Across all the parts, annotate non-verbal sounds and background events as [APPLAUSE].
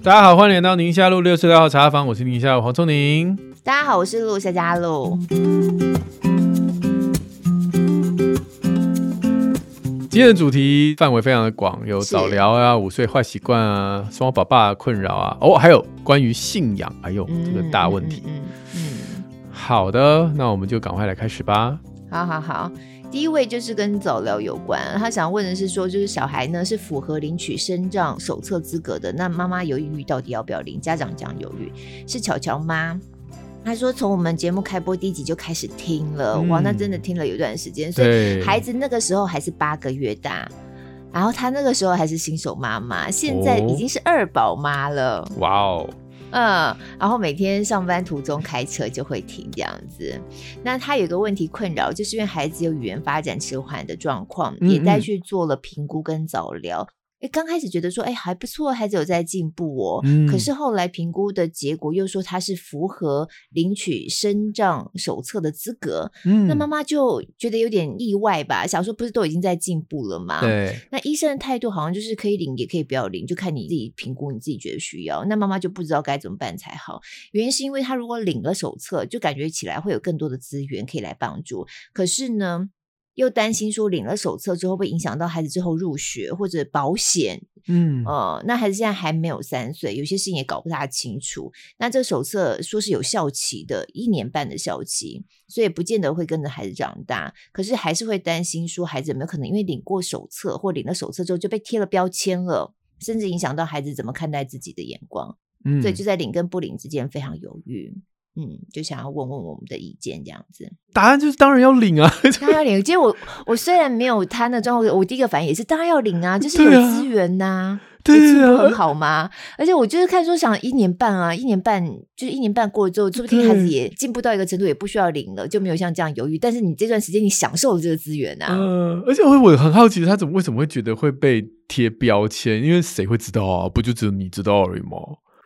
大家好，欢迎来到宁夏路六十六号茶坊，我是宁夏黄聪宁。大家好，我是陆夏佳璐。今天的主题范围非常的广，有早疗啊、午睡坏习惯啊、双宝爸困扰啊，哦，还有关于信仰，哎呦，嗯、这个大问题。嗯，嗯，嗯好的，那我们就赶快来开始吧。好好好。第一位就是跟早疗有关，他想问的是说，就是小孩呢是符合领取生障手册资格的，那妈妈犹豫到底要不要领？家长讲犹豫，是巧巧妈。他说从我们节目开播第一集就开始听了，嗯、哇，那真的听了有一段时间，所以孩子那个时候还是八个月大，然后他那个时候还是新手妈妈，现在已经是二宝妈了，哇哦。嗯，然后每天上班途中开车就会停这样子。那他有个问题困扰，就是因为孩子有语言发展迟缓的状况，嗯嗯也带去做了评估跟早疗。诶，刚开始觉得说，哎，还不错，孩子有在进步哦。嗯、可是后来评估的结果又说他是符合领取生障手册的资格。嗯，那妈妈就觉得有点意外吧，想说不是都已经在进步了吗？对。那医生的态度好像就是可以领，也可以不要领，就看你自己评估，你自己觉得需要。那妈妈就不知道该怎么办才好。原因是因为他如果领了手册，就感觉起来会有更多的资源可以来帮助。可是呢？又担心说领了手册之后会影响到孩子之后入学或者保险，嗯，呃，那孩子现在还没有三岁，有些事情也搞不大清楚。那这手册说是有效期的，一年半的效期，所以不见得会跟着孩子长大。可是还是会担心说孩子有没有可能因为领过手册或领了手册之后就被贴了标签了，甚至影响到孩子怎么看待自己的眼光。嗯，所以就在领跟不领之间非常犹豫。嗯，就想要问问我们的意见，这样子。答案就是当然要领啊，当然要领。[LAUGHS] 其实我我虽然没有他那状况，我第一个反应也是当然要领啊，就是有资源呐、[LAUGHS] 啊，对啊，很好吗？而且我就是看说想一年半啊，一年半就是一年半过了之后，说不定孩子也进步到一个程度，也不需要领了，就没有像这样犹豫。但是你这段时间你享受了这个资源啊，嗯、呃，而且我我很好奇，他怎么为什么会觉得会被贴标签？因为谁会知道啊？不就只有你知道而已吗？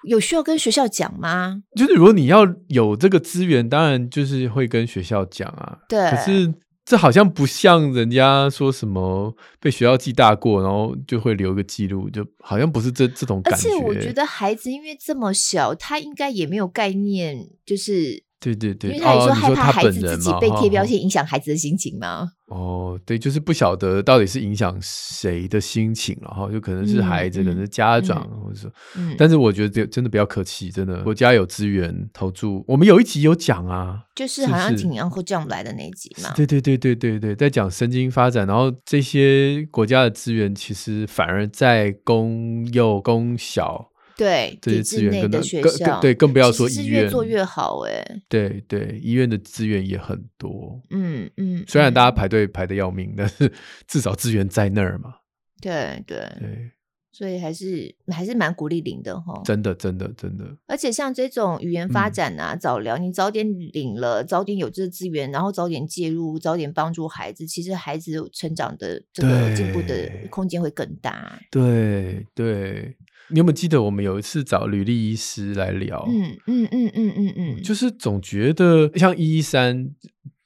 有需要跟学校讲吗？就是如果你要有这个资源，当然就是会跟学校讲啊。对。可是这好像不像人家说什么被学校记大过，然后就会留个记录，就好像不是这这种感觉。而且我觉得孩子因为这么小，他应该也没有概念，就是。对对对，因为他也说害怕孩子自己被贴标签影响孩子的心情吗？哦，对，就是不晓得到底是影响谁的心情了哈，就可能是孩子，嗯、可能是家长，嗯、或者说，嗯、但是我觉得真的不要客气，真的国家有资源投注，我们有一集有讲啊，就是好像挺然后这样来的那一集嘛，对对对对对对，在讲神经发展，然后这些国家的资源其实反而在公幼、公小。对，这些资源的学校，对，更不要说医院，越做越好哎。对对，医院的资源也很多。嗯嗯，嗯，虽然大家排队排的要命，但是 [LAUGHS] 至少资源在那儿嘛。对对对，所以还是还是蛮鼓励领的哈。真的真的真的。而且像这种语言发展啊，嗯、早疗，你早点领了，早点有这个资源，然后早点介入，早点帮助孩子，其实孩子成长的这个进步的空间会更大。对对。对你有没有记得我们有一次找履历医师来聊？嗯嗯嗯嗯嗯嗯，就是总觉得像一一三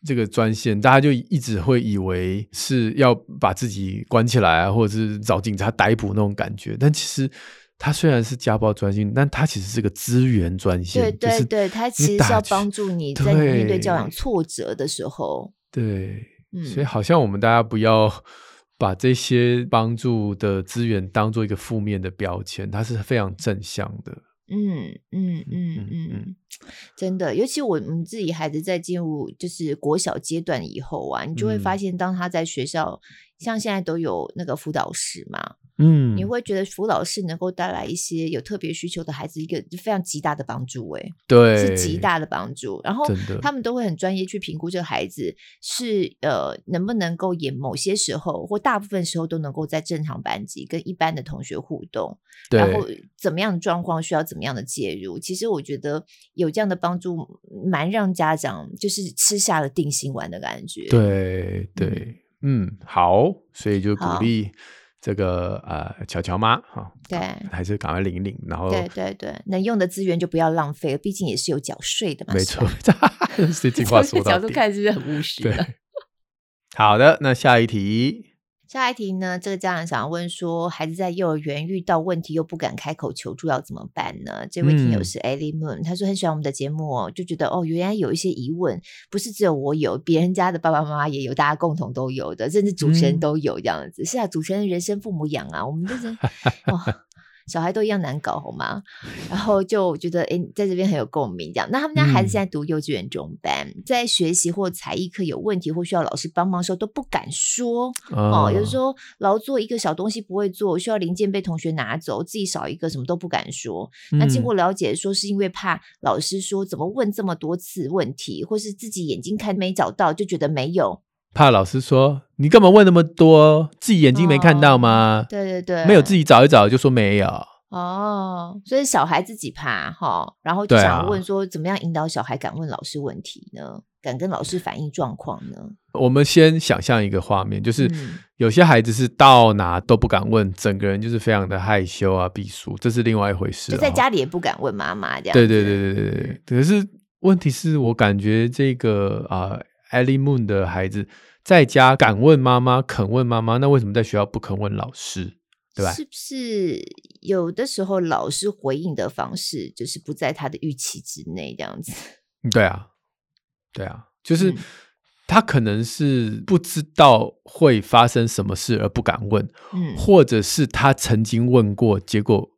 这个专线，大家就一直会以为是要把自己关起来啊，或者是找警察逮捕那种感觉。但其实它虽然是家暴专线，但它其实是个资源专线。对对对，它其实是要帮助你在面对教养挫折的时候。对，嗯，所以好像我们大家不要。把这些帮助的资源当做一个负面的标签，它是非常正向的。嗯嗯嗯嗯嗯，真的，尤其我们自己孩子在进入就是国小阶段以后啊，你就会发现，当他在学校，嗯、像现在都有那个辅导室嘛。嗯，你会觉得辅导室能够带来一些有特别需求的孩子一个非常极大的帮助，哎，对，是极大的帮助。然后他们都会很专业去评估这个孩子是呃能不能够也某些时候或大部分时候都能够在正常班级跟一般的同学互动，对然后怎么样的状况需要怎么样的介入。其实我觉得有这样的帮助，蛮让家长就是吃下了定心丸的感觉。对对，嗯，好，所以就鼓励。这个呃，巧巧妈哈，对，还是赶快领领，然后对对对，能用的资源就不要浪费了，毕竟也是有缴税的嘛。没错，[LAUGHS] 这 [LAUGHS] 句话说到底，角度看是不是很务实？对，[LAUGHS] 好的，那下一题，下一题呢？这个家长想要问说，孩子在幼儿园遇到问题又不敢开口求助，要怎么办呢？这位听友是 Ellie Moon，、嗯、他说很喜欢我们的节目哦，就觉得哦，原来有一些疑问不是只有我有，别人家的爸爸妈妈也有，大家共同都有的，甚至主持人都有这样子。嗯、是啊，主持人人生父母养啊，我们就是哦。[LAUGHS] 小孩都一样难搞，好吗？然后就觉得，哎，在这边很有共鸣，这样。那他们家孩子现在读幼稚园中班，嗯、在学习或才艺课有问题或需要老师帮忙的时候，都不敢说。哦，哦，有的时候劳作一个小东西不会做，需要零件被同学拿走，自己少一个，什么都不敢说。嗯、那经过了解，说是因为怕老师说怎么问这么多次问题，或是自己眼睛看没找到，就觉得没有。怕老师说你干嘛问那么多？自己眼睛没看到吗？哦、对对对，没有自己找一找就说没有。哦，所以小孩自己怕哈，然后就想问说，怎么样引导小孩敢问老师问题呢？啊、敢跟老师反映状况呢？我们先想象一个画面，就是有些孩子是到哪都不敢问，整个人就是非常的害羞啊，避暑，这是另外一回事。就在家里也不敢问妈妈这样。对对对对对对。可是问题是我感觉这个啊。呃 Ellie Moon 的孩子在家敢问妈妈，肯问妈妈，那为什么在学校不肯问老师？对吧？是不是有的时候老师回应的方式就是不在他的预期之内，这样子？对啊，对啊，就是他可能是不知道会发生什么事而不敢问，嗯，或者是他曾经问过，结果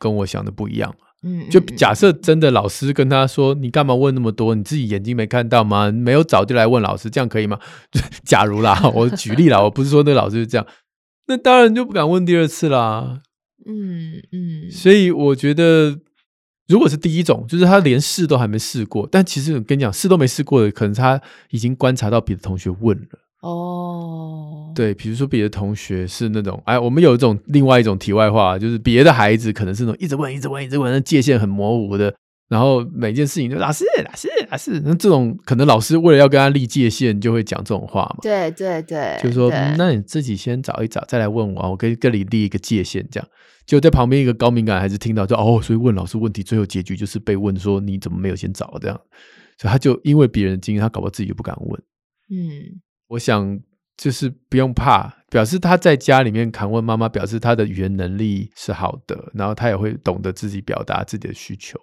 跟我想的不一样。嗯，就假设真的老师跟他说：“你干嘛问那么多？你自己眼睛没看到吗？没有早就来问老师，这样可以吗？” [LAUGHS] 假如啦，我举例啦，我不是说那老师是这样，那当然就不敢问第二次啦。嗯嗯，所以我觉得，如果是第一种，就是他连试都还没试过，但其实我跟你讲，试都没试过的，可能他已经观察到别的同学问了。哦，对，比如说别的同学是那种，哎，我们有一种另外一种题外话，就是别的孩子可能是那种一直问、一直问、一直问，那界限很模糊的，然后每件事情就老师、老师、老师，那这种可能老师为了要跟他立界限，就会讲这种话嘛。对对对，就是说，那你自己先找一找，再来问我，我跟跟你立一个界限，这样。就在旁边一个高敏感孩子听到，就哦，所以问老师问题，最后结局就是被问说你怎么没有先找这样，所以他就因为别人的经验，他搞不好自己就不敢问。嗯。我想就是不用怕，表示他在家里面敢问妈妈，表示他的语言能力是好的，然后他也会懂得自己表达自己的需求。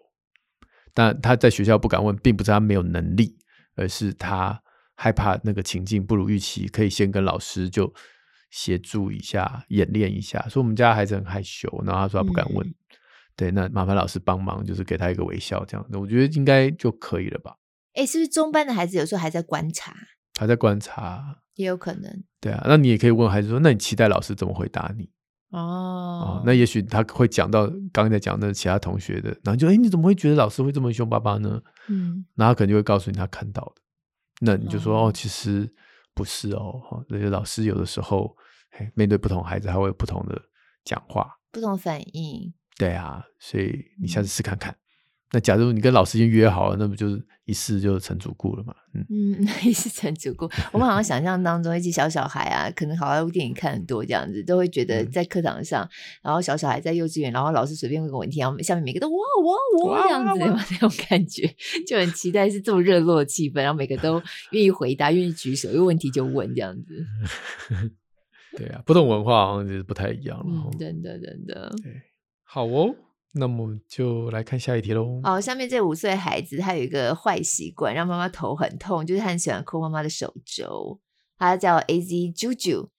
但他在学校不敢问，并不是他没有能力，而是他害怕那个情境不如预期，可以先跟老师就协助一下、演练一下。说我们家孩子很害羞，然后他说他不敢问，嗯、对，那麻烦老师帮忙，就是给他一个微笑这样的，我觉得应该就可以了吧？哎，是不是中班的孩子有时候还在观察？还在观察，也有可能。对啊，那你也可以问孩子说：“那你期待老师怎么回答你？”哦，哦，那也许他会讲到刚才讲的其他同学的，然后就哎，你怎么会觉得老师会这么凶巴巴呢？嗯，然后他可能就会告诉你他看到的，那你就说：“哦，哦，其实不是哦。”哈，那些老师有的时候，面对不同孩子，他会有不同的讲话，不同反应。对啊，所以你下次试看看。那假如你跟老师已经约好了，那不就是一试就成主顾了嘛？嗯嗯，[LAUGHS] 一试成主顾。我们好像想象当中，一些小小孩啊，可能好莱坞电影看很多，这样子都会觉得在课堂上，嗯、然后小小孩在幼稚园，然后老师随便问个问题，然后下面每个都哇哇哇这样子，那种感觉 [LAUGHS] 就很期待是这么热络的气氛，然后每个都愿意回答，愿意举手，有问题就问这样子。[LAUGHS] 对啊，不同文化好像就是不太一样了。嗯，真的真的。对，好哦。那么就来看下一题喽。哦，下面这五岁孩子他有一个坏习惯，让妈妈头很痛，就是他很喜欢抠妈妈的手肘。他叫 AZ Juju，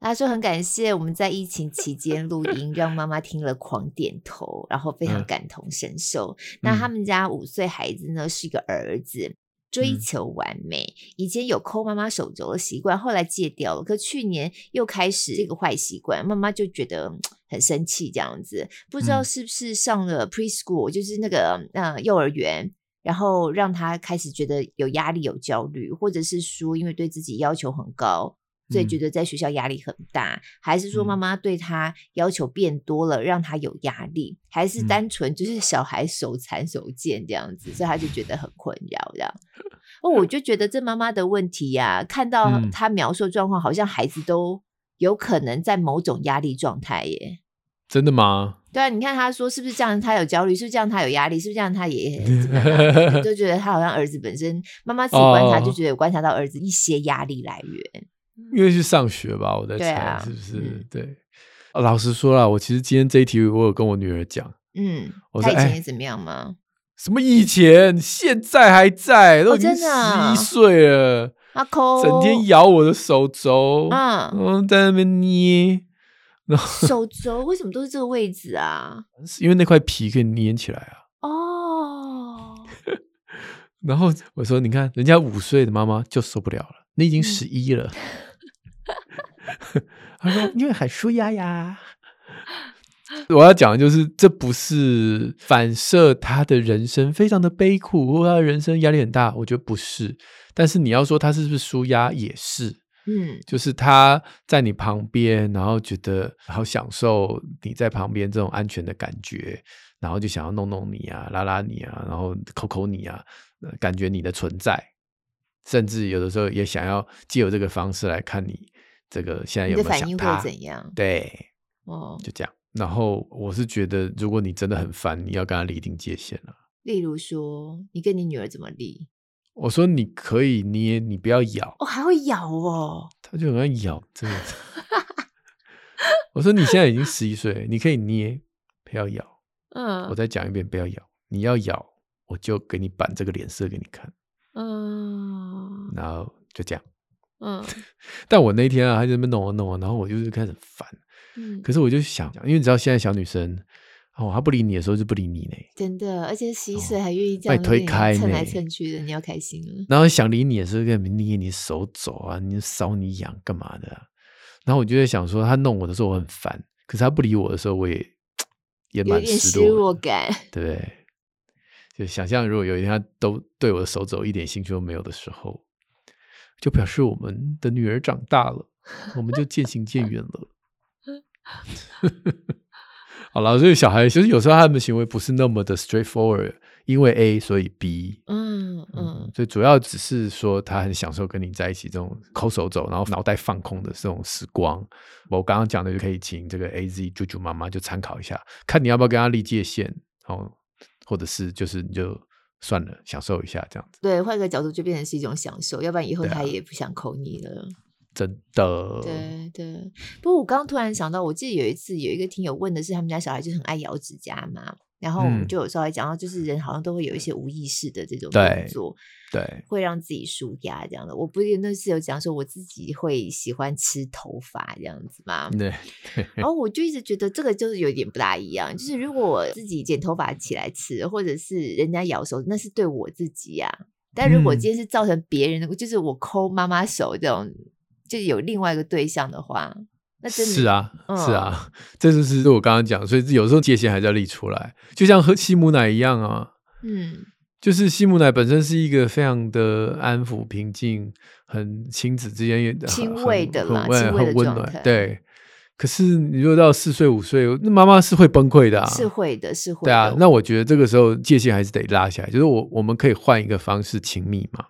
他说很感谢我们在疫情期间录音，让妈妈听了狂点头，然后非常感同身受。嗯、那他们家五岁孩子呢是一个儿子。追求完美，以前有抠妈妈手肘的习惯，后来戒掉了。可去年又开始这个坏习惯，妈妈就觉得很生气，这样子。不知道是不是上了 preschool，就是那个呃幼儿园，然后让他开始觉得有压力、有焦虑，或者是说因为对自己要求很高。所以觉得在学校压力很大，嗯、还是说妈妈对他要求变多了，让他有压力，嗯、还是单纯就是小孩手残手贱这样子，嗯、所以他就觉得很困扰这样。哦，我 [LAUGHS] 就觉得这妈妈的问题呀、啊，看到他描述的状况，好像孩子都有可能在某种压力状态耶。真的吗？对啊，你看他说是不是这样？他有焦虑，是不是这样？他有压力，是不是这样？他也 [LAUGHS] 就觉得他好像儿子本身，妈妈自己观察就觉得有观察到儿子一些压力来源。因为去上学吧，我在猜、啊、是不是？嗯、对，老实说啦，我其实今天这一题我有跟我女儿讲，嗯，我以前也怎么样吗？哎、什么以前？现在还在，都已经十一岁了，阿抠、哦，整天咬我的手肘，嗯，嗯，在那边捏，然后手肘 [LAUGHS] 为什么都是这个位置啊？[LAUGHS] 因为那块皮可以粘起来啊。哦，[LAUGHS] 然后我说，你看人家五岁的妈妈就受不了了，你已经十一了。嗯、他说，因为很舒压呀。我要讲的就是，这不是反射他的人生非常的悲苦，或他的人生压力很大，我觉得不是。但是你要说他是不是舒压，也是。嗯，就是他在你旁边，然后觉得好享受你在旁边这种安全的感觉，然后就想要弄弄你啊，拉拉你啊，然后抠抠你啊，感觉你的存在，甚至有的时候也想要借由这个方式来看你这个现在有没有想他，你的反应会怎样？对，哦，就这样。然后我是觉得，如果你真的很烦，你要跟他立定界限了。例如说，你跟你女儿怎么立？我说你可以捏，你不要咬。哦，还会咬哦。他就很爱咬，真的。我说你现在已经十一岁，你可以捏，不要咬。[LAUGHS] 嗯。我再讲一遍，不要咬。你要咬，我就给你板这个脸色给你看。嗯。然后就这样。嗯。[LAUGHS] 但我那天啊，还在那边弄啊弄啊，然后我就是开始烦。嗯，可是我就想，因为你知道现在小女生哦，他不理你的时候就不理你呢，真的，而且十一岁还愿意这样推开，蹭来蹭去的，你要开心了。然后想理你的时候，跟你捏你手肘啊，你搔你痒干嘛的？然后我就在想说，他弄我的时候我很烦，可是他不理我的时候，我也也蛮失落，失落感，对不对？就想象如果有一天他都对我的手肘一点兴趣都没有的时候，就表示我们的女儿长大了，我们就渐行渐远了。[LAUGHS] 好了，所以小孩其实有时候他们的行为不是那么的 straightforward，因为 A 所以 B，嗯嗯，嗯，所以主要只是说他很享受跟你在一起这种抠手肘，然后脑袋放空的这种时光。我刚刚讲的就可以请这个 AZ 舅舅妈妈就参考一下，看你要不要跟他立界限，哦，或者是就是你就算了，享受一下这样子。对，换个角度就变成是一种享受，要不然以后他也不想抠你了。真的，对对，不过我刚刚突然想到，我记得有一次有一个听友问的是，他们家小孩就很爱咬指甲嘛，然后我们就有稍微讲到，就是人好像都会有一些无意识的这种动作，对，对会让自己舒压这样的。我不记得那次有讲说我自己会喜欢吃头发这样子嘛，对，然后我就一直觉得这个就是有点不大一样，就是如果我自己剪头发起来吃，或者是人家咬手，那是对我自己呀、啊，但如果今天是造成别人的，嗯、就是我抠妈妈手这种。就有另外一个对象的话，那真的是啊，嗯、是啊，这就是我刚刚讲，所以有时候界限还是要立出来，就像喝西母奶一样啊，嗯，就是西母奶本身是一个非常的安抚、平静、很亲子之间也亲喂的啦，很很温暖，态对。可是你如果到四岁五岁，那妈妈是会崩溃的啊，是会的，是会的。对啊，那我觉得这个时候界限还是得拉起来，就是我我们可以换一个方式亲密嘛。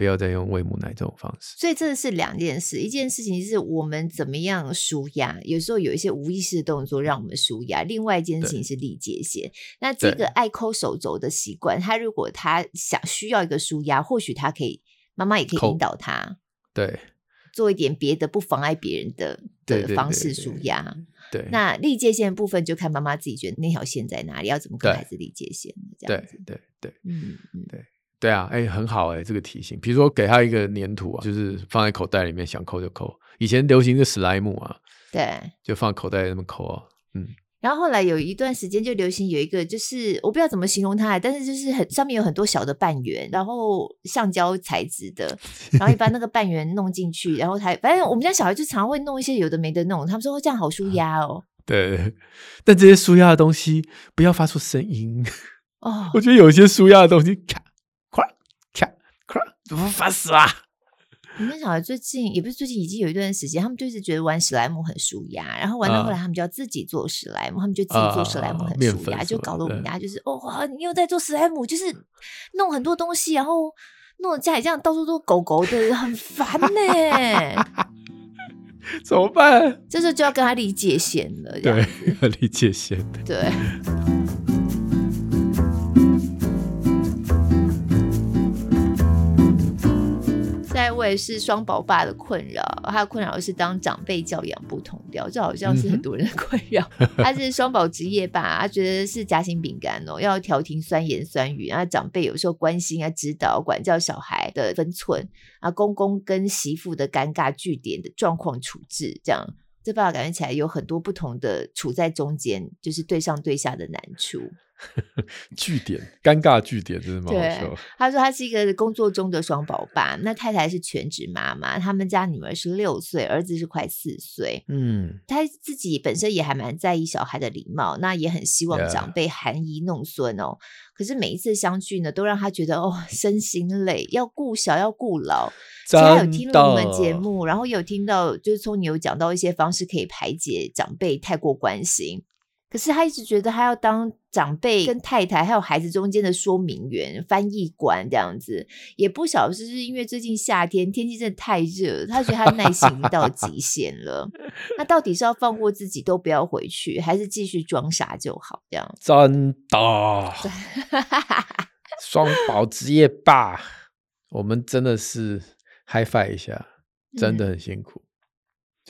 不要再用喂母奶这种方式，所以这是两件事。一件事情是我们怎么样舒压，有时候有一些无意识的动作让我们舒压；另外一件事情是立界限。那这个爱抠手肘的习惯，他如果他想需要一个舒压，或许他可以，妈妈也可以引导他，对，做一点别的不妨碍别人的的方式舒压。对，那立界限的部分就看妈妈自己觉得那条线在哪里，要怎么跟孩子立界限，这样子。对对对，嗯嗯，对。对啊，哎，很好哎，这个提醒。比如说，给他一个粘土啊，就是放在口袋里面，想抠就抠。以前流行的史莱姆啊，对，就放口袋里那么抠啊，嗯。然后后来有一段时间就流行有一个，就是我不知道怎么形容它，但是就是很上面有很多小的半圆，然后橡胶材质的，然后你把那个半圆弄进去，然后它反正我们家小孩就常会弄一些有的没的弄，他们说这样好舒压哦。[LAUGHS] 对，但这些舒压的东西不要发出声音哦。我觉得有一些舒压的东西卡。怎么烦死啦！你们小孩最近也不是最近，已经有一段时间，他们就一直觉得玩史莱姆很舒压，然后玩到后来，他们就要自己做史莱姆，呃、他们就自己做史莱姆很舒压，呃、就搞得我们家就是哦哇，你又在做史莱姆，就是弄很多东西，然后弄得家里这样到处都狗狗的，很烦呢。[LAUGHS] 怎么办？这时候就要跟他理界限了，对，要立界限，对。位是双宝爸的困扰，他的困扰是当长辈教养不同调，这好像是很多人的困扰。嗯、[LAUGHS] 他是双宝职业爸，他觉得是夹心饼干哦，要调停酸言酸语，然后长辈有时候关心啊、指导、管教小孩的分寸啊，公公跟媳妇的尴尬据点的状况处置，这样这爸爸感觉起来有很多不同的处在中间，就是对上对下的难处。[LAUGHS] 句点，尴尬据点，真是蛮好笑。他说他是一个工作中的双宝爸，那太太是全职妈妈，他们家女儿是六岁，儿子是快四岁。嗯，他自己本身也还蛮在意小孩的礼貌，那也很希望长辈含饴弄孙哦。可是每一次相聚呢，都让他觉得哦，身心累，要顾小要顾老。其实他有听了我们节目，然后有听到就是从你有讲到一些方式可以排解长辈太过关心。可是他一直觉得他要当长辈跟太太还有孩子中间的说明员、翻译官这样子，也不晓得是不是因为最近夏天天气真的太热，他觉得他耐心已经到极限了。那到底是要放过自己都不要回去，还是继续装傻就好？这样真的，[LAUGHS] 双宝职业爸，我们真的是 high five 一下，真的很辛苦。嗯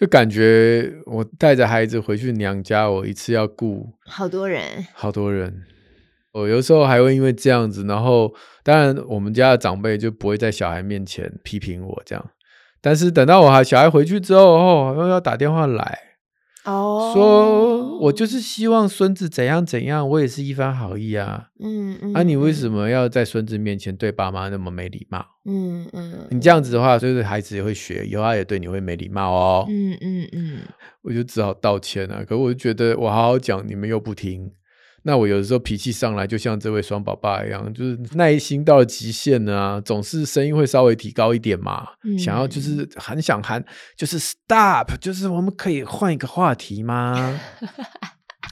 就感觉我带着孩子回去娘家，我一次要顾好多人，好多人。我有时候还会因为这样子，然后当然我们家的长辈就不会在小孩面前批评我这样，但是等到我孩小孩回去之后，哦，又要打电话来。哦，说我就是希望孙子怎样怎样，我也是一番好意啊。嗯嗯，啊，你为什么要在孙子面前对爸妈那么没礼貌？嗯嗯，你这样子的话，就是孩子也会学，以后他也对你会没礼貌哦。嗯嗯嗯，我就只好道歉啊。可我就觉得我好好讲，你们又不听。那我有的时候脾气上来，就像这位双宝爸一样，就是耐心到了极限了啊，总是声音会稍微提高一点嘛。嗯、想要就是很想喊，就是 stop，就是我们可以换一个话题吗？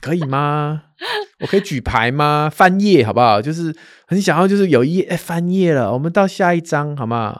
可以吗？我可以举牌吗？翻页好不好？就是很想要，就是有一页、欸、翻页了，我们到下一章好吗？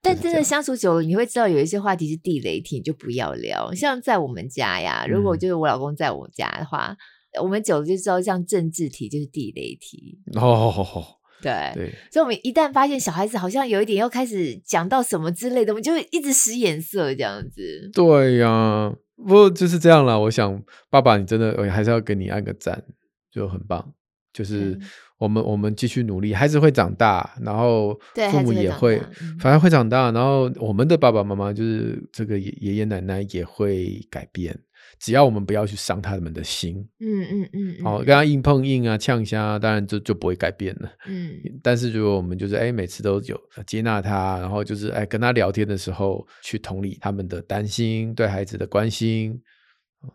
但真的相处久了，你会知道有一些话题是地雷题，你就不要聊。像在我们家呀，如果就是我老公在我家的话。嗯我们久了就知道，像政治题就是地雷题哦。[LAUGHS] 对对，所以我们一旦发现小孩子好像有一点要开始讲到什么之类的，我们就会一直使眼色这样子。对呀、啊，不过就是这样啦。我想，爸爸，你真的我还是要给你按个赞，就很棒。就是我们我们继续努力，孩子会长大，然后父母也会，会反而会长大，然后我们的爸爸妈妈就是这个爷爷奶奶也会改变。只要我们不要去伤他们的心，嗯嗯嗯，好、嗯，跟他硬碰硬啊，呛一下，当然就就不会改变了。嗯，但是如果我们就是哎，每次都有接纳他，然后就是哎，跟他聊天的时候去同理他们的担心，对孩子的关心，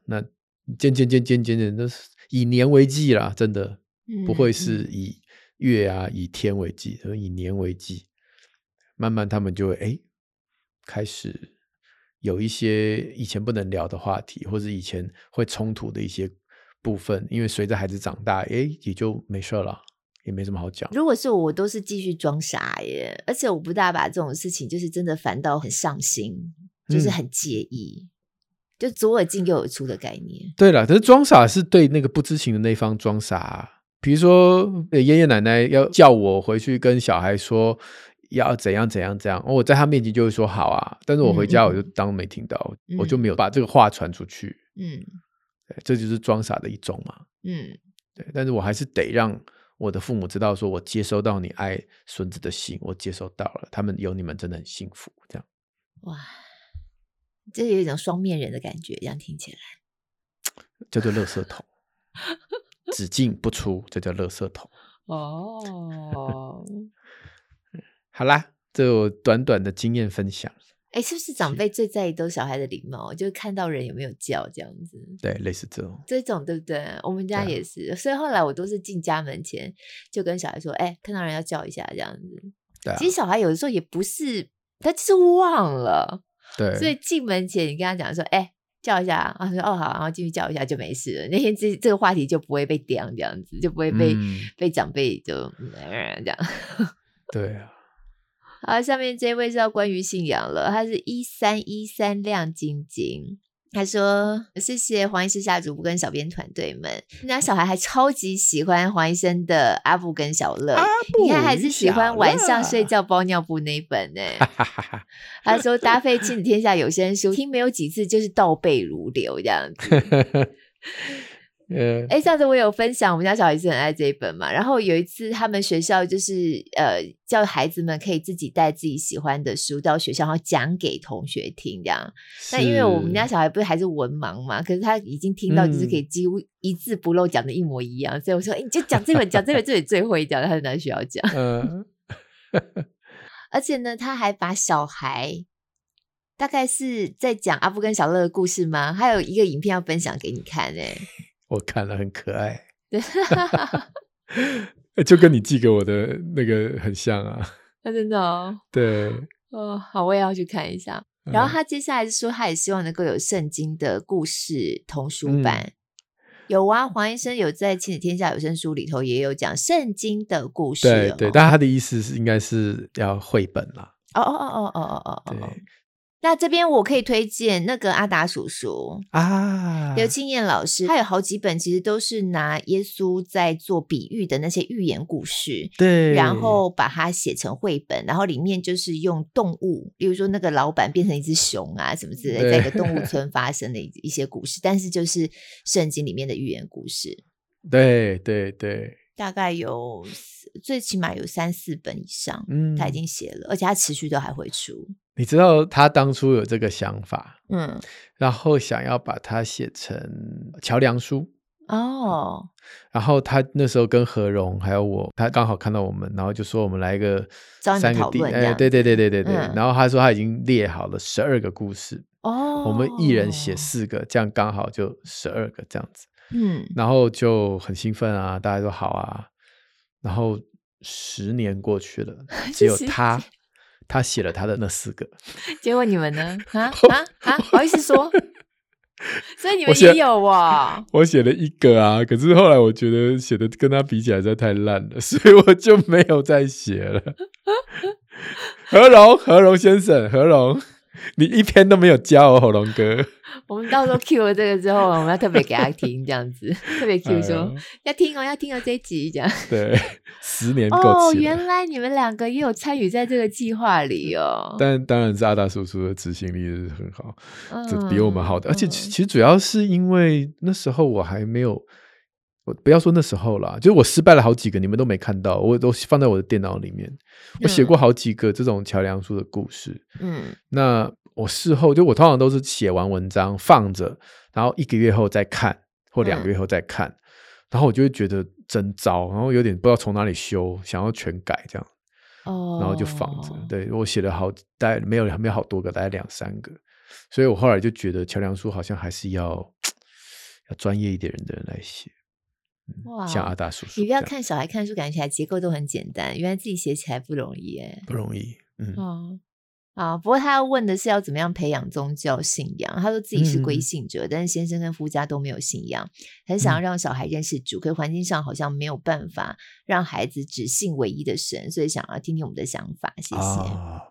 那渐渐渐渐渐渐都是以年为计啦，真的。不会是以月啊、以天为计，而以年为计，慢慢他们就会哎开始。有一些以前不能聊的话题，或者以前会冲突的一些部分，因为随着孩子长大，哎，也就没事了，也没什么好讲。如果是我，我都是继续装傻耶，而且我不大把这种事情，就是真的烦到很上心，就是很介意，嗯、就左耳进右耳出的概念。对了，可是装傻是对那个不知情的那方装傻，比如说爷爷奶奶要叫我回去跟小孩说。要怎样怎样怎样，我在他面前就会说好啊，但是我回家我就当没听到，嗯、我就没有把这个话传出去。嗯，对，这就是装傻的一种嘛。嗯，对，但是我还是得让我的父母知道，说我接收到你爱孙子的心，我接收到了，他们有你们真的很幸福。这样，哇，这有一种双面人的感觉，这样听起来叫做垃圾桶，[LAUGHS] 只进不出，这叫垃圾桶。哦。好啦，这我短短的经验分享。哎，是不是长辈最在意都是小孩的礼貌？就是看到人有没有叫这样子。对，类似这种。这种对不对？我们家也是，所以后来我都是进家门前就跟小孩说：“哎，看到人要叫一下这样子。”对。其实小孩有的时候也不是，他就是忘了。对。所以进门前你跟他讲说：“哎，叫一下。”他说：“哦好。”然后进去叫一下就没事了。那天这这个话题就不会被刁这样子，就不会被被长辈就这样。[LAUGHS] 对啊。好，下面这位是要关于信仰了，他是一三一三亮晶晶，他说：“谢谢黄医师下主播跟小编团队们，人家小孩还超级喜欢黄医生的阿布跟小乐，你看还是喜欢晚上睡觉包尿布那一本呢。”他说：“搭配亲子天下有声书，听没有几次就是倒背如流这样子。[LAUGHS] ”哎、欸，上次我有分享，我们家小孩子很爱这一本嘛。然后有一次，他们学校就是呃，叫孩子们可以自己带自己喜欢的书到学校，然后讲给同学听这样。那因为我们家小孩不是还是文盲嘛，可是他已经听到就是可以几乎一字不漏讲的一模一样，嗯、所以我说，哎、欸，你就讲这本，讲这本，这里最会讲，他就拿学校讲。嗯、[LAUGHS] 而且呢，他还把小孩大概是在讲阿布跟小乐的故事吗？还有一个影片要分享给你看哎、欸。我看了很可爱，[LAUGHS] 就跟你寄给我的那个很像啊！那真的哦，对，哦，好，我也要去看一下。然后他接下来是说，他也希望能够有圣经的故事童书版。嗯、有啊，黄医生有在《亲子天下有声书》里头也有讲圣经的故事。对对，但他的意思是应该是要绘本啦。哦哦哦哦哦哦哦哦。那这边我可以推荐那个阿达叔叔啊，刘青燕老师，他有好几本，其实都是拿耶稣在做比喻的那些寓言故事，对，然后把它写成绘本，然后里面就是用动物，比如说那个老板变成一只熊啊什么之类，在一个动物 [LAUGHS] 村发生的一些故事，但是就是圣经里面的寓言故事，对对对，大概有最起码有三四本以上，嗯，他已经写了，而且他持续都还会出。你知道他当初有这个想法，嗯，然后想要把它写成桥梁书。哦，然后他那时候跟何荣还有我，他刚好看到我们，然后就说我们来一个三个地，哎，对对对对对对，嗯、然后他说他已经列好了十二个故事。哦，我们一人写四个，这样刚好就十二个这样子，嗯，然后就很兴奋啊，大家都好啊，然后十年过去了，[LAUGHS] 只有他。他写了他的那四个，结果你们呢？[LAUGHS] 啊啊啊！好意思说，[LAUGHS] 所以你们也有啊？[LAUGHS] 我写了一个啊，可是后来我觉得写的跟他比起来实在太烂了，所以我就没有再写了。何荣，何荣先生，何荣。你一篇都没有教哦，火龙哥。我们到时候 Q 了这个之后，我们要特别给他听，这样子特别 Q 说、哎、要听哦，要听哦这一集这样。对，十年够哦，原来你们两个也有参与在这个计划里哦。但当然是阿达叔叔的执行力是很好，这、嗯、比我们好的。而且其实主要是因为那时候我还没有。我不要说那时候啦，就是我失败了好几个，你们都没看到，我都放在我的电脑里面。我写过好几个这种桥梁书的故事。嗯，那我事后就我通常都是写完文章放着，然后一个月后再看，或两个月后再看，嗯、然后我就会觉得真糟，然后有点不知道从哪里修，想要全改这样。哦，然后就放着。对，我写了好大概没有没有好多个，大概两三个，所以我后来就觉得桥梁书好像还是要 [TSK] 要专业一点人的人来写。哇，像阿达叔叔，你不要看小孩看书，感觉起来结构都很简单，原来自己写起来不容易哎，不容易。嗯，哦，啊，不过他要问的是要怎么样培养宗教信仰。他说自己是归信者，嗯、但是先生跟夫家都没有信仰，很想要让小孩认识主，嗯、可环境上好像没有办法让孩子只信唯一的神，所以想要听听我们的想法。谢谢。啊、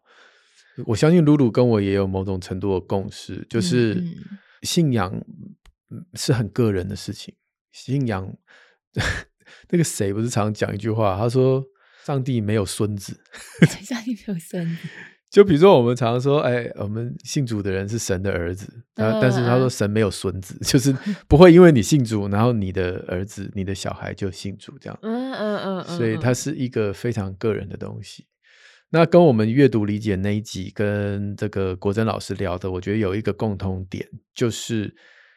我相信露露跟我也有某种程度的共识，就是信仰是很个人的事情，信仰。[LAUGHS] 那个谁不是常讲一句话？他说：“上帝没有孙子。[LAUGHS] ”上帝没有孙子。就比如说，我们常常说：“哎，我们信主的人是神的儿子。”啊，但是他说神没有孙子，[LAUGHS] 就是不会因为你信主，然后你的儿子、你的小孩就信主这样。嗯嗯嗯。所以它是一个非常个人的东西。那跟我们阅读理解那一集跟这个国珍老师聊的，我觉得有一个共同点，就是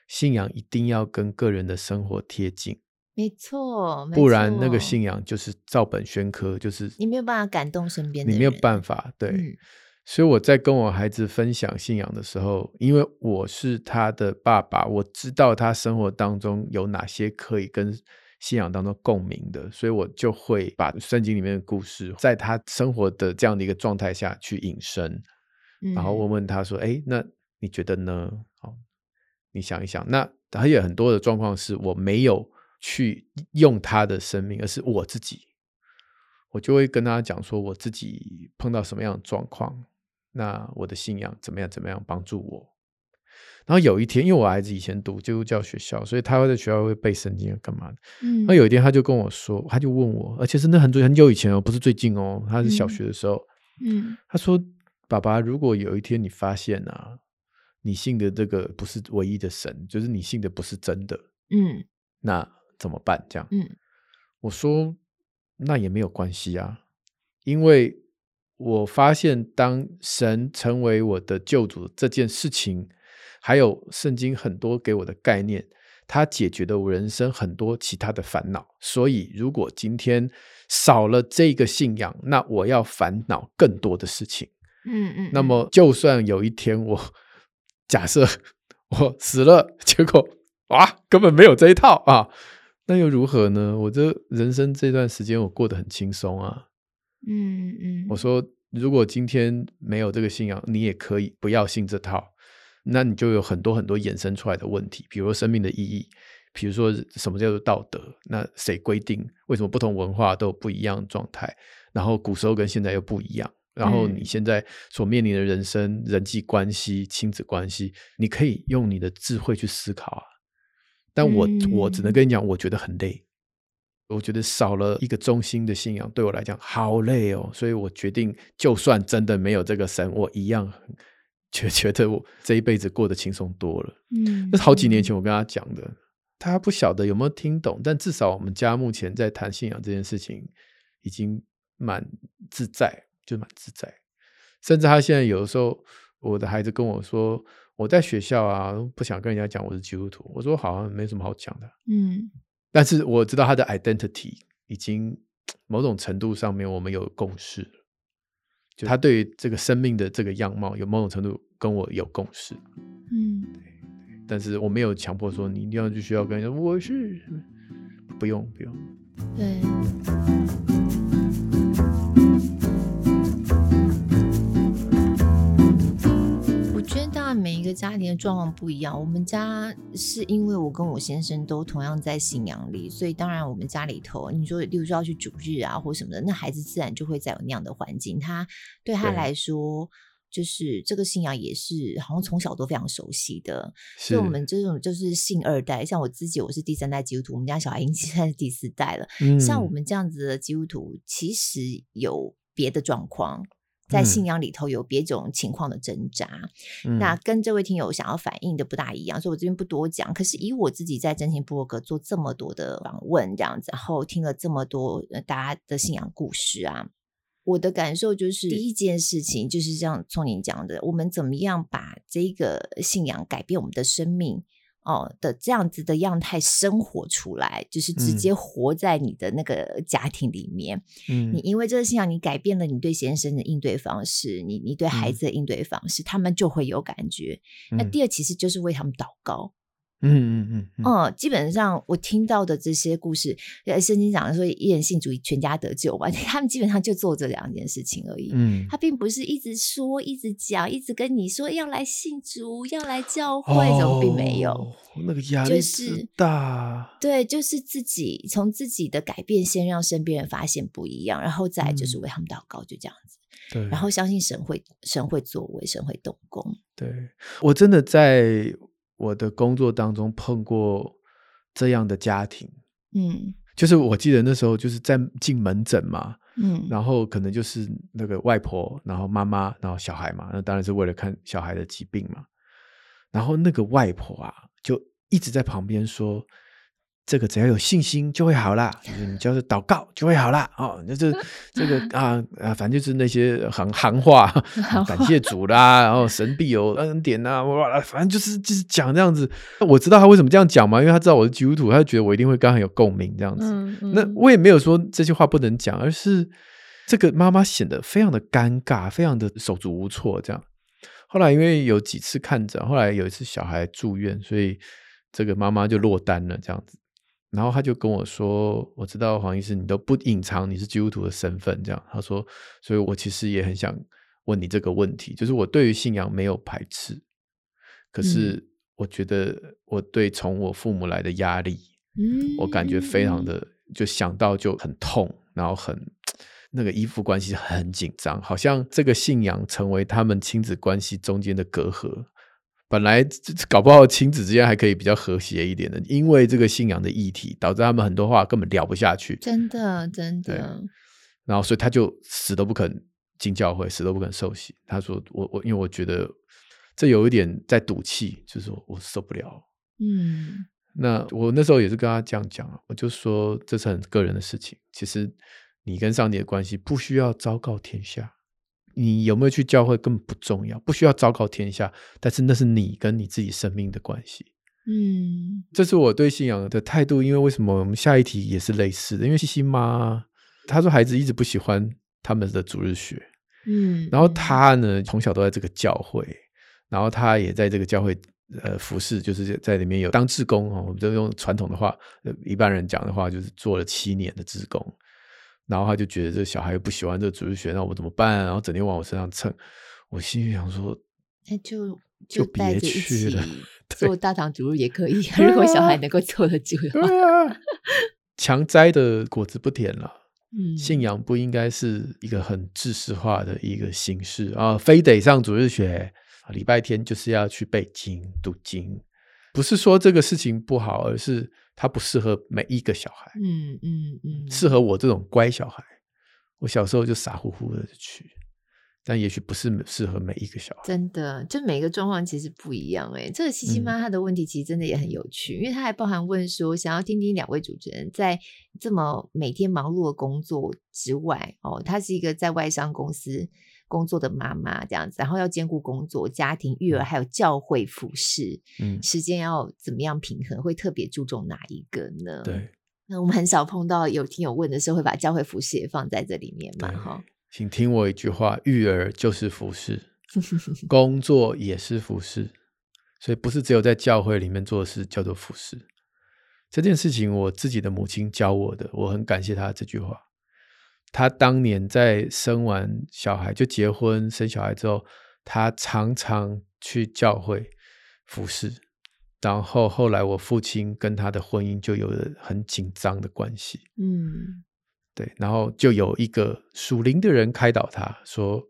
信仰一定要跟个人的生活贴近。没错，不然那个信仰就是照本宣科，就是你没有办法感动身边的人，你没有办法。对，嗯、所以我在跟我孩子分享信仰的时候，因为我是他的爸爸，我知道他生活当中有哪些可以跟信仰当中共鸣的，所以我就会把圣经里面的故事，在他生活的这样的一个状态下去引申，嗯、然后问问他说：“哎，那你觉得呢？好，你想一想。”那他也很多的状况是我没有。去用他的生命，而是我自己，我就会跟他讲说，我自己碰到什么样的状况，那我的信仰怎么样，怎么样帮助我。然后有一天，因为我儿子以前读基督教学校，所以他会在学校会背圣经干嘛的。嗯，那有一天他就跟我说，他就问我，而且是那很久很久以前哦，不是最近哦，他是小学的时候。嗯，他说：“爸爸，如果有一天你发现啊，你信的这个不是唯一的神，就是你信的不是真的，嗯，那怎么办？这样？嗯，我说那也没有关系啊，因为我发现当神成为我的救主这件事情。”还有圣经很多给我的概念，它解决了我人生很多其他的烦恼。所以，如果今天少了这个信仰，那我要烦恼更多的事情。嗯嗯。那么，就算有一天我假设 [LAUGHS] 我死了，结果啊根本没有这一套啊，那又如何呢？我这人生这段时间我过得很轻松啊。嗯嗯。我说，如果今天没有这个信仰，你也可以不要信这套。那你就有很多很多衍生出来的问题，比如说生命的意义，比如说什么叫做道德？那谁规定？为什么不同文化都有不一样的状态？然后古时候跟现在又不一样。然后你现在所面临的人生、人际关系、亲子关系，你可以用你的智慧去思考啊。但我我只能跟你讲，我觉得很累。我觉得少了一个中心的信仰，对我来讲好累哦。所以我决定，就算真的没有这个神，我一样。觉觉得我这一辈子过得轻松多了。嗯，那是好几年前我跟他讲的，他不晓得有没有听懂，但至少我们家目前在谈信仰这件事情，已经蛮自在，就蛮自在。甚至他现在有的时候，我的孩子跟我说，我在学校啊，不想跟人家讲我是基督徒。我说好像没什么好讲的。嗯，但是我知道他的 identity 已经某种程度上面我们有共识。就他对于这个生命的这个样貌有某种程度跟我有共识，嗯，但是我没有强迫说你一定要去学校跟人家说我是，不用不用，对。每一个家庭的状况不一样。我们家是因为我跟我先生都同样在信仰里，所以当然我们家里头，你说，例如说要去主日啊或什么的，那孩子自然就会在有那样的环境。他对他来说，就是这个信仰也是好像从小都非常熟悉的。所以我们这种就是信二代，像我自己，我是第三代基督徒，我们家小孩已经现在是第四代了。嗯。像我们这样子的基督徒，其实有别的状况。在信仰里头有别种情况的挣扎，嗯，那跟这位听友想要反映的不大一样，所以我这边不多讲。可是以我自己在真情部落格做这么多的访问，这样子，然后听了这么多大家的信仰故事啊，我的感受就是，第一件事情就是像聪宁讲的，我们怎么样把这个信仰改变我们的生命。哦的这样子的样态生活出来，就是直接活在你的那个家庭里面。嗯，你因为这个信仰，你改变了你对先生的应对方式，你你对孩子的应对方式，嗯，他们就会有感觉。那第二，其实就是为他们祷告。嗯嗯嗯，嗯，哦，基本上我听到的这些故事，圣经讲的说一人信主，全家得救吧，[LAUGHS] 他们基本上就做这两件事情而已。嗯，他并不是一直说、一直讲、一直跟你说要来信主、要来教会，怎么并没有？哦、那个压力是大。对，就是自己从自己的改变先让身边人发现不一样，然后再就是为他们祷告，就这样子。对，然后相信神会神会作为，神会动工。对，我真的在。我的工作当中碰过这样的家庭，嗯，就是我记得那时候就是在进门诊嘛，嗯，然后可能就是那个外婆，然后妈妈，然后小孩嘛，那当然是为了看小孩的疾病嘛，然后那个外婆啊，就一直在旁边说。这个只要有信心就会好啦，就是你就是祷告就会好啦。哦，那这这个 [LAUGHS] 啊啊，反正就是那些行行话，感谢主啦，然后神必有恩典呐，哇，反正就是就是讲这样子。我知道他为什么这样讲嘛，因为他知道我是基督徒，他就觉得我一定会跟他很有共鸣这样子。嗯嗯。那我也没有说这些话不能讲，而是这个妈妈显得非常的尴尬，非常的手足无措这样。后来因为有几次看诊，后来有一次小孩住院，所以这个妈妈就落单了这样子。然后他就跟我说：“我知道黄医师，你都不隐藏你是基督徒的身份，这样。”他说：“所以我其实也很想问你这个问题，就是我对于信仰没有排斥，可是我觉得我对从我父母来的压力，嗯，我感觉非常的，就想到就很痛，然后很那个依附关系很紧张，好像这个信仰成为他们亲子关系中间的隔阂，本来搞不好亲子之间还可以比较和谐一点的，因为这个信仰的议题，导致他们很多话根本聊不下去。真的，真的。然后，所以他就死都不肯进教会，死都不肯受洗。他说：“我我，因为我觉得这有一点在赌气，就是说我受不了。”嗯。那我那时候也是跟他这样讲，我就说这是很个人的事情。其实你跟上帝的关系不需要昭告天下。你有没有去教会根本不重要，不需要昭告天下。但是那是你跟你自己生命的关系。嗯，这是我对信仰的态度。因为为什么我们下一题也是类似的？因为西西妈她说孩子一直不喜欢他们的主日学。嗯，然后她呢从小都在这个教会，然后她也在这个教会呃服侍，就是在里面有当志工哦。我们就用传统的话，一般人讲的话，就是做了七年的志工。然后他就觉得这小孩不喜欢这个主日学，那我怎么办？然后整天往我身上蹭，我心里想说，那就就别去了。做大堂主日也可以，[LAUGHS] 如果小孩能够坐得住的话。[LAUGHS] 啊，强摘的果子不甜了。嗯，信仰不应该是一个很知识化的一个形式啊，非得上主日学，礼拜天就是要去背经读经。不是说这个事情不好，而是。它不适合每一个小孩，嗯嗯嗯，适合我这种乖小孩。我小时候就傻乎乎的去，但也许不是适合每一个小孩。真的，就每个状况其实不一样。哎，这个西西妈她的问题其实真的也很有趣，嗯、因为她还包含问说，想要听听两位主持人在这么每天忙碌的工作之外，哦，她是一个在外商公司。工作的妈妈这样子，然后要兼顾工作、家庭、育儿，还有教会服侍，嗯，时间要怎么样平衡？会特别注重哪一个呢？对，那我们很少碰到有听友问的时候，会把教会服侍也放在这里面嘛？哈，请听我一句话：育儿就是服侍，[LAUGHS] 工作也是服侍，所以不是只有在教会里面做事叫做服侍。这件事情，我自己的母亲教我的，我很感谢她这句话。他当年在生完小孩就结婚生小孩之后，他常常去教会服侍，然后后来我父亲跟他的婚姻就有了很紧张的关系。嗯，对，然后就有一个属灵的人开导他说：“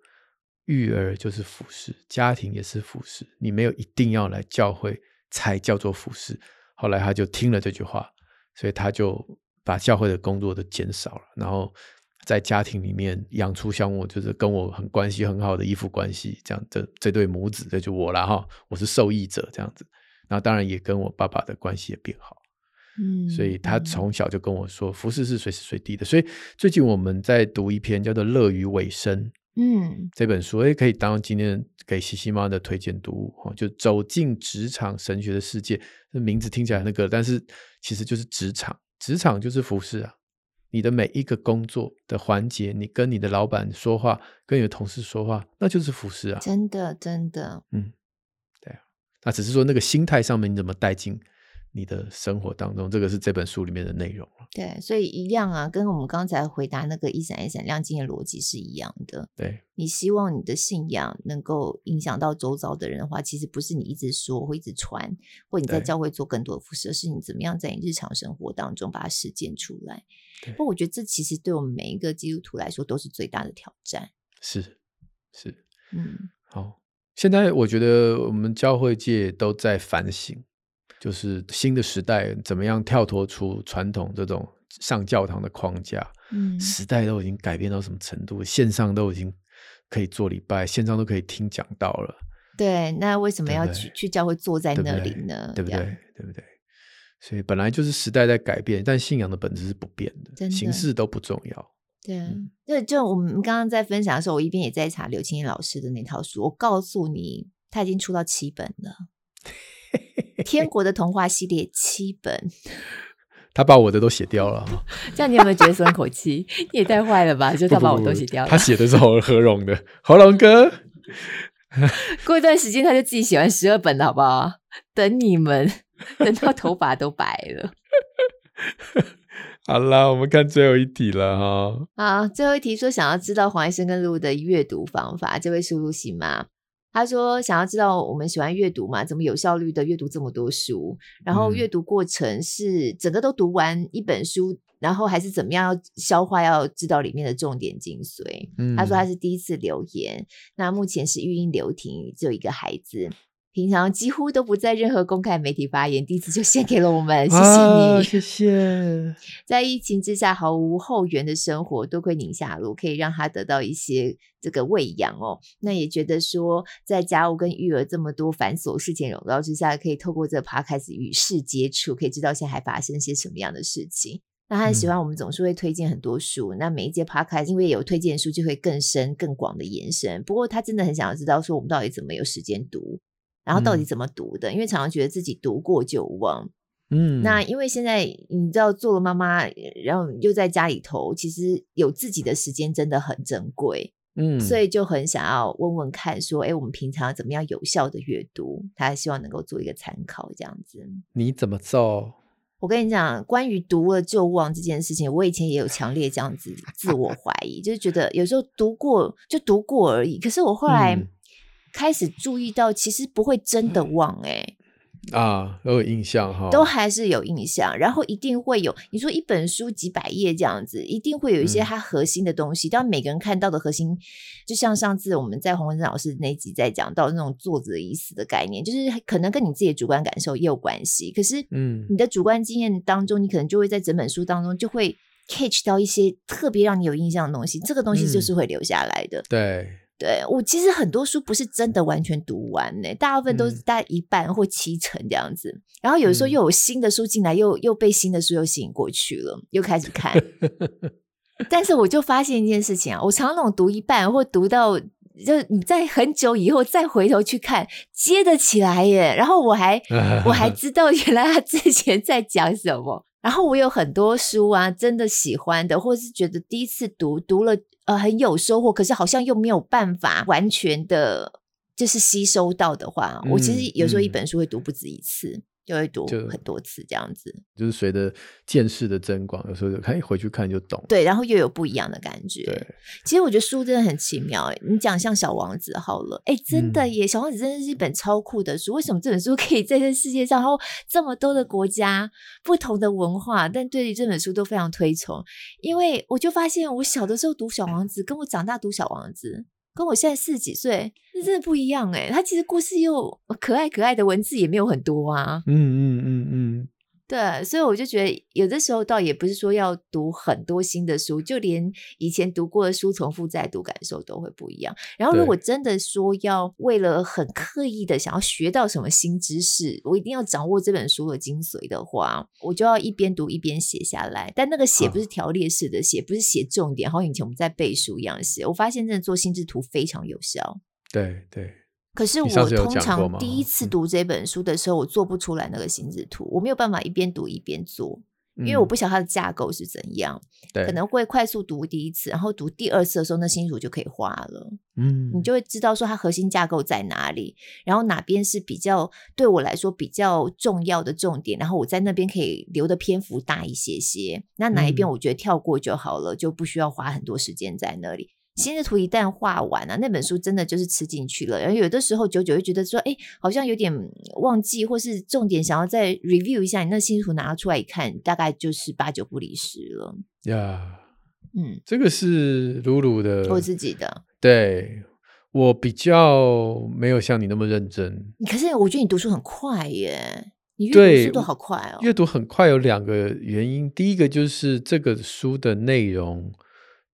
育儿就是服侍，家庭也是服侍，你没有一定要来教会才叫做服侍。”后来他就听了这句话，所以他就把教会的工作都减少了，然后。在家庭里面养出像我，就是跟我很关系很好的依附关系，这样这这对母子，这就我了哈，我是受益者这样子。那当然也跟我爸爸的关系也变好，嗯，所以他从小就跟我说，服饰是随时随地的。所以最近我们在读一篇叫做《乐于委身》，嗯，这本书也可以当今天给西西妈的推荐读物哈，就走进职场神学的世界。这名字听起来那个，但是其实就是职场，职场就是服饰啊。你的每一个工作的环节，你跟你的老板说话，跟你的同事说话，那就是服侍啊！真的，真的，嗯，对啊。那只是说那个心态上面，你怎么带进你的生活当中？这个是这本书里面的内容。对，所以一样啊，跟我们刚才回答那个一闪一闪亮晶的逻辑是一样的。对，你希望你的信仰能够影响到周遭的人的话，其实不是你一直说或一直传，或你在教会做更多的服侍，而是你怎么样在你日常生活当中把它实践出来。不过，我觉得这其实对我们每一个基督徒来说都是最大的挑战。是，是，嗯，好。现在我觉得我们教会界都在反省，就是新的时代怎么样跳脱出传统这种上教堂的框架。嗯，时代都已经改变到什么程度？线上都已经可以做礼拜，线上都可以听讲道了。对，那为什么要去去教会坐在那里呢？对不对？对不对？所以本来就是时代在改变，但信仰的本质是不变的，的，形式都不重要。对，就就我们刚刚在分享的时候，我一边也在查刘清彦老师的那套书。我告诉你，他已经出到七本了，《[LAUGHS] [LAUGHS] 天国的童话》系列七本。[LAUGHS] 他把我的都写掉了，[LAUGHS] 这样你有没有觉得松口气？你也太坏了吧！就他把我都写掉了。他写的是何何荣的何荣哥。过一段时间，他就自己写完十二本了，好不好？等你们。等到头发都白了。好了，我们看最后一题了哈。好，最后一题说想要知道黄医生跟露露的阅读方法。这位叔叔行吗？他说想要知道我们喜欢阅读嘛？怎么有效率的阅读这么多书？然后阅读过程是整个都读完一本书，然后还是怎么样要消化？要知道里面的重点精髓。嗯，他说他是第一次留言，那目前是育婴留停，只有一个孩子。平常几乎都不在任何公开媒体发言，第一次就献给了我们，谢谢你，啊、谢谢。在疫情之下毫无后援的生活，多亏宁夏路可以让他得到一些这个喂养哦。那也觉得说，在家务跟育儿这么多繁琐事情笼罩之下，可以透过这个 podcast 与世接触，可以知道现在还发生些什么样的事情。那他很喜欢我们总是会推荐很多书，嗯、那每一节 podcast 因为有推荐书，就会更深更广的延伸。不过他真的很想要知道说，我们到底怎么有时间读。然后到底怎么读的？嗯、因为常常觉得自己读过就忘。嗯，那因为现在你知道做了妈妈，然后又在家里头，其实有自己的时间真的很珍贵。嗯，所以就很想要问问看，说，哎，我们平常怎么样有效的阅读？他希望能够做一个参考，这样子。你怎么做？我跟你讲，关于读了就忘这件事情，我以前也有强烈这样子自我怀疑，就是觉得有时候读过就读过而已。可是我后来。嗯开始注意到，其实不会真的忘哎、欸嗯，啊，都有印象哈，都还是有印象，然后一定会有。你说一本书几百页这样子，一定会有一些它核心的东西。当然、嗯、每个人看到的核心，就像上次我们在洪文正老师那集在讲到那种作者已死的概念，就是可能跟你自己的主观感受也有关系。可是，嗯，你的主观经验当中，你可能就会在整本书当中就会 catch 到一些特别让你有印象的东西，这个东西就是会留下来的。嗯、对。对，我其实很多书不是真的完全读完呢，大部分都是大概一半或七成这样子。嗯、然后有时候又有新的书进来，又又被新的书又吸引过去了，又开始看。[LAUGHS] 但是我就发现一件事情啊，我常常那种读一半或读到，就你在很久以后再回头去看，接得起来耶。然后我还 [LAUGHS] 我还知道原来他之前在讲什么。然后我有很多书啊，真的喜欢的，或是觉得第一次读读了呃很有收获，可是好像又没有办法完全的，就是吸收到的话，嗯、我其实有时候一本书会读不止一次。嗯就会读很多次这样子，就，就是随着见识的增广，有时候就可以回去看就懂。对，然后又有不一样的感觉。对，其实我觉得书真的很奇妙。你讲像《小王子》好了，哎，真的耶，嗯，《小王子》真的是一本超酷的书。为什么这本书可以在这世界上，然后这么多的国家、不同的文化，但对于这本书都非常推崇？因为我就发现，我小的时候读《小王子》，跟我长大读《小王子》。跟我现在四十几岁，那真的不一样哎。他其实故事又可爱可爱的，文字也没有很多啊。嗯嗯嗯嗯。对，所以我就觉得有的时候倒也不是说要读很多新的书，就连以前读过的书重复再读，感受都会不一样。然后如果真的说要为了很刻意的想要学到什么新知识，我一定要掌握这本书的精髓的话，我就要一边读一边写下来。但那个写不是条列式的写，不是写重点，好像以前我们在背书一样写。我发现真的做心智图非常有效。对对。可是我通常第一次读这本书的时候，我做不出来那个心智图，我没有办法一边读一边做，因为我不晓得它的架构是怎样。对，可能会快速读第一次，然后读第二次的时候，那心智图就可以画了。嗯，你就会知道说它核心架构在哪里，然后哪边是比较对我来说比较重要的重点，然后我在那边可以留的篇幅大一些些。那哪一边我觉得跳过就好了，就不需要花很多时间在那里。心智图一旦画完啊，那本书真的就是吃进去了。然后有的时候久久会觉得说，哎，好像有点忘记，或是重点想要再 review 一下。你那心智图拿出来一看，大概就是八九不离十了。呀，嗯，这个是鲁鲁的，我自己的。对，我比较没有像你那么认真。可是我觉得你读书很快耶，你阅读速度好快哦。阅读很快有两个原因，第一个就是这个书的内容。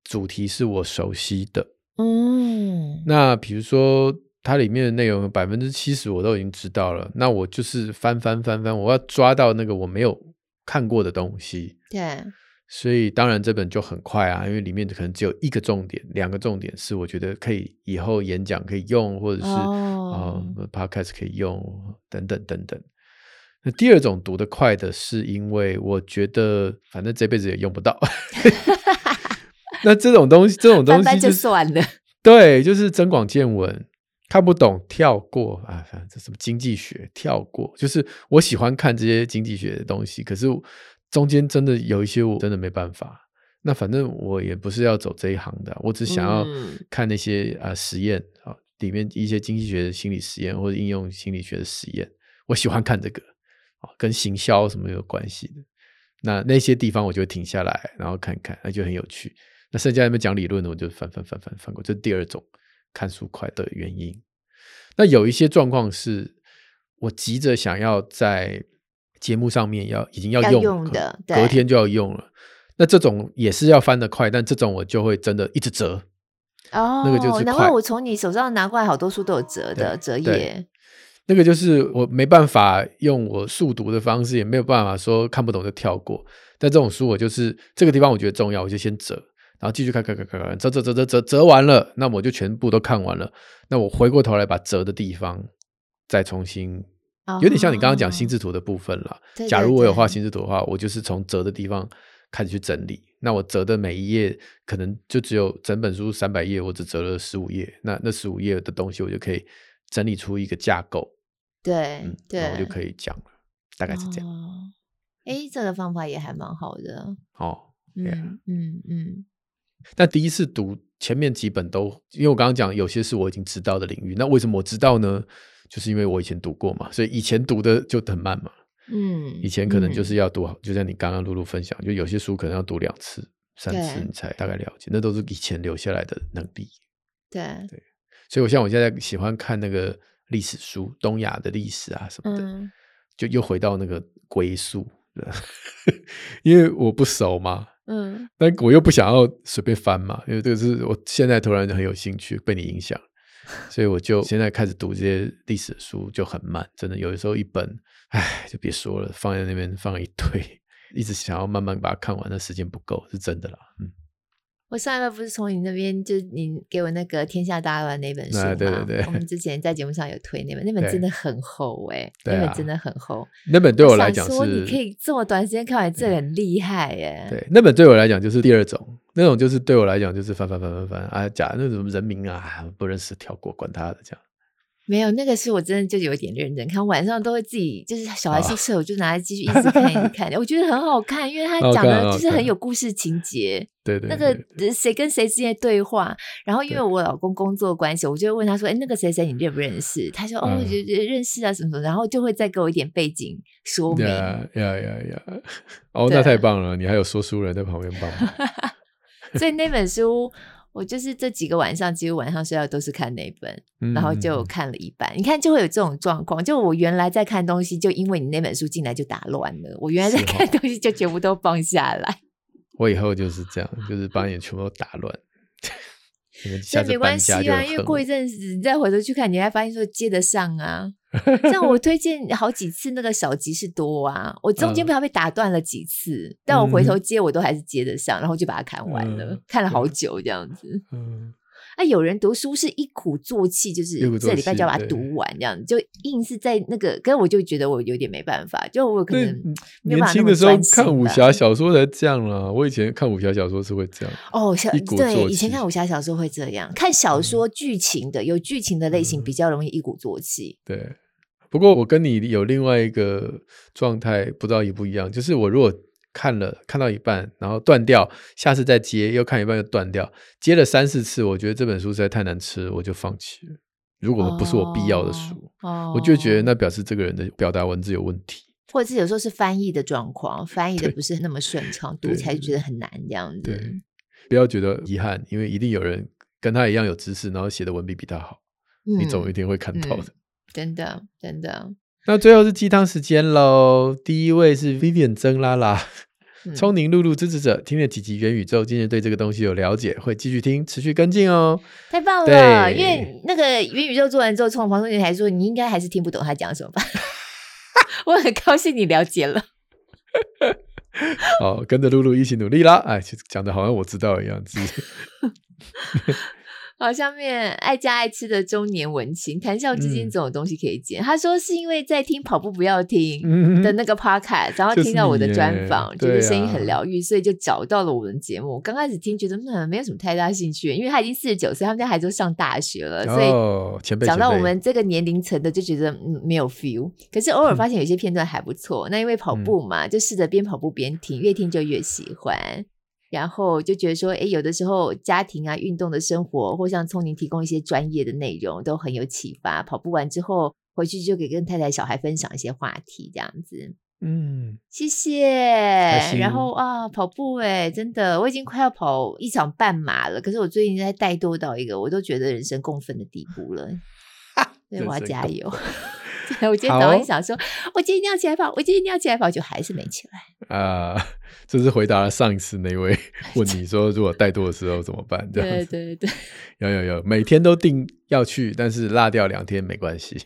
主题是我熟悉的，嗯，那比如说它里面的内容百分之七十我都已经知道了，那我就是翻翻翻翻，我要抓到那个我没有看过的东西，对，所以当然这本就很快啊，因为里面可能只有一个重点，两个重点是我觉得可以以后演讲可以用，或者是啊、哦。呃、Podcast 可以用等等等等。那第二种读得快的是因为我觉得反正这辈子也用不到。[LAUGHS] 那这种东西，这种东西、就算了。对，就是增广见闻，看不懂跳过啊，反正这什么经济学跳过。就是我喜欢看这些经济学的东西，可是中间真的有一些我真的没办法。那反正我也不是要走这一行的，我只想要看那些啊实验啊，里面一些经济学的心理实验或者应用心理学的实验，我喜欢看这个啊，跟行销什么有关系的。那那些地方我就停下来，然后看看，那就很有趣。那剩下那边讲理论的，我就翻翻翻翻翻过，这是第二种看书快的原因。那有一些状况是，我急着想要在节目上面要已经要用，的，隔天就要用了。那这种也是要翻得快，但这种我就会真的一直折。哦，那个就是快。难怪我从你手上拿过来好多书都有折的折页。那个就是我没办法用我速读的方式，也没有办法说看不懂就跳过。但这种书我就是这个地方我觉得重要，我就先折，然后继续看看看看看，折折折折折折完了，那我就全部都看完了。那我回过头来把折的地方再重新，有点像你刚刚讲心智图的部分了。哦、假如我有画心智图的话，我就是从折的地方开始去整理。那我折的每一页可能就只有整本书三百页，我只折了十五页。那那十五页的东西我就可以整理出一个架构。对、嗯、对，然后我就可以讲了，大概是这样。哎、哦，这个方法也还蛮好的。哦，嗯嗯嗯。嗯，但第一次读前面几本都，因为我刚刚讲有些是我已经知道的领域，那为什么我知道呢？就是因为我以前读过嘛，所以以前读的就很慢嘛。嗯，以前可能就是要读，就像你刚刚露露分享，就有些书可能要读两次、三次，你才大概了解，那都是以前留下来的能力。对对，所以我像我现在喜欢看那个。历史书，东亚的历史啊什么的，嗯、就又回到那个归宿，[LAUGHS] 因为我不熟嘛，嗯，但我又不想要随便翻嘛，因为这个是我现在突然就很有兴趣，被你影响，所以我就现在开始读这些历史书，就很慢，真的有的时候一本，哎，就别说了，放在那边放一堆，[LAUGHS] 一直想要慢慢把它看完，那时间不够，是真的啦，嗯。我上一个不是从你那边，就是你给我那个《天下大乱》那本书吗？对对对，我们之前在节目上有推那本，那本真的很厚哎、欸，那本真的很厚。那本对我来讲是，说你可以这么短时间看完，这很厉害哎、欸。对，那本对我来讲就是第二种，那种就是对我来讲就是翻翻翻翻翻啊，假那种人名啊不认识，跳过，管他的这样。没有那个是，我真的就有点认真看，晚上都会自己就是小孩宿舍，我就拿来继续一直看一直 [LAUGHS] 看。我觉得很好看，因为他讲的就是很有故事情节。对对，那个谁跟谁之间的对话，然后因为我老公工作关系，我就会问他说：“哎，那个谁谁你认不认识？”他说：“哦，认识啊，什么什么。”然后就会再给我一点背景说明。呀呀呀呀！[LAUGHS] 哦，那太棒了，你还有说书人在旁边帮忙。[LAUGHS] 所以那本书。我就是这几个晚上，几乎晚上睡觉都是看那本，嗯、然后就看了一半。你看，就会有这种状况。就我原来在看东西，就因为你那本书进来就打乱了。我原来在看东西，就全部都放下来。我以后就是这样，就是把你全部都打乱。这没关系啊，因为过一阵子你再回头去看，你还发现说接得上啊。像我推荐好几次那个小集是多啊，我中间不知道被打断了几次，嗯、但我回头接我都还是接得上，然后就把它看完了，嗯、看了好久这样子。嗯。啊，有人读书是一鼓作气，就是这礼拜就要把它读完，这样就硬是在那个，可是我就觉得我有点没办法，就我可能。年轻的时候看武侠小说才这样啦，我以前看武侠小说是会这样哦，对，以前看武侠小说会这样，看小说剧情的有剧情的类型比较容易一鼓作气。对，不过我跟你有另外一个状态，不知道一不一样，就是我如果。看了看到一半，然后断掉，下次再接，又看一半又断掉，接了三四次，我觉得这本书实在太难吃，我就放弃了。如果不是我必要的书，哦、我就觉得那表示这个人的表达文字有问题，或者是有时候是翻译的状况，翻译的不是那么顺 [LAUGHS] 畅，对读起来就觉得很难这样子。对，不要觉得遗憾，因为一定有人跟他一样有知识，然后写的文笔比他好，嗯、你总有一天会看到的。嗯、真的，真的。那最后是鸡汤时间喽，第一位是 Vivian 曾拉拉，聪宁露露支持者，听了几集元宇宙，今日对这个东西有了解，会继续听，持续跟进哦。太棒了，因为那个元宇宙做完之后，从黄松姐还说，你应该还是听不懂他讲什么吧？[LAUGHS] 我很高兴你了解了。[LAUGHS] 好，跟着露露一起努力啦！哎，讲的好像我知道一样子。好，下面爱家爱吃的中年文青谈笑之间总有东西可以捡。嗯、他说是因为在听跑步不要停的那个 podcast，、嗯、然后听到我的专访，觉得声音很疗愈，啊、所以就找到了我们节目。刚开始听觉得嗯没有什么太大兴趣，因为他已经四十九岁，他们家孩子都上大学了，所以讲到我们这个年龄层的就觉得嗯没有 feel。可是偶尔发现有些片段还不错，嗯、那因为跑步嘛，就试着边跑步边听，越听就越喜欢。然后就觉得说，哎，有的时候家庭啊、运动的生活，或像聪宁提供一些专业的内容，都很有启发。跑步完之后回去就可以跟太太、小孩分享一些话题，这样子。嗯，谢谢。然后啊，跑步哎，真的，我已经快要跑一场半马了。可是我最近在怠惰到一个，我都觉得人生共愤的地步了。所以我要加油。[LAUGHS] [LAUGHS] 我今天早上想说，我今天一定要起来跑，我今天一定要起来跑，就还是没起来。啊、呃，[LAUGHS] 这是回答了上一次那位 [LAUGHS] 问你说，如果怠惰的时候怎么办？这样对对对，有有有，每天都定要去，但是落掉两天没关系。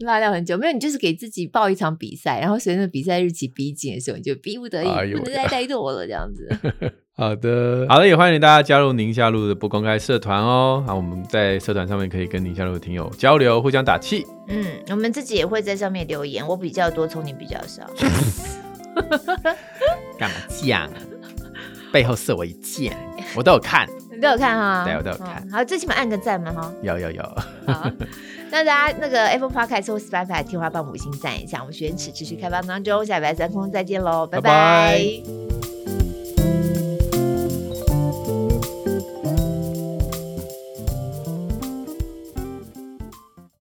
落掉很久没有，你就是给自己报一场比赛，然后随着比赛日期逼近的时候，你就逼不得已、哎、不能再怠惰了，这样子。[LAUGHS] 好的，好的，也欢迎大家加入宁夏路的不公开社团哦。好，我们在社团上面可以跟宁夏路的听友交流，互相打气。嗯，我们自己也会在上面留言，我比较多，从你比较少。[LAUGHS] 干嘛这样？背后射我一箭，我都有看，[LAUGHS] 你都有看哈？对，我都有看。哦、好，最起码按个赞嘛哈。有有有。那大家那个 Apple Podcast 或 Spotify 听话帮五星赞一下。我们学员池持续开放当中，下礼拜三空再见喽，拜拜。拜拜。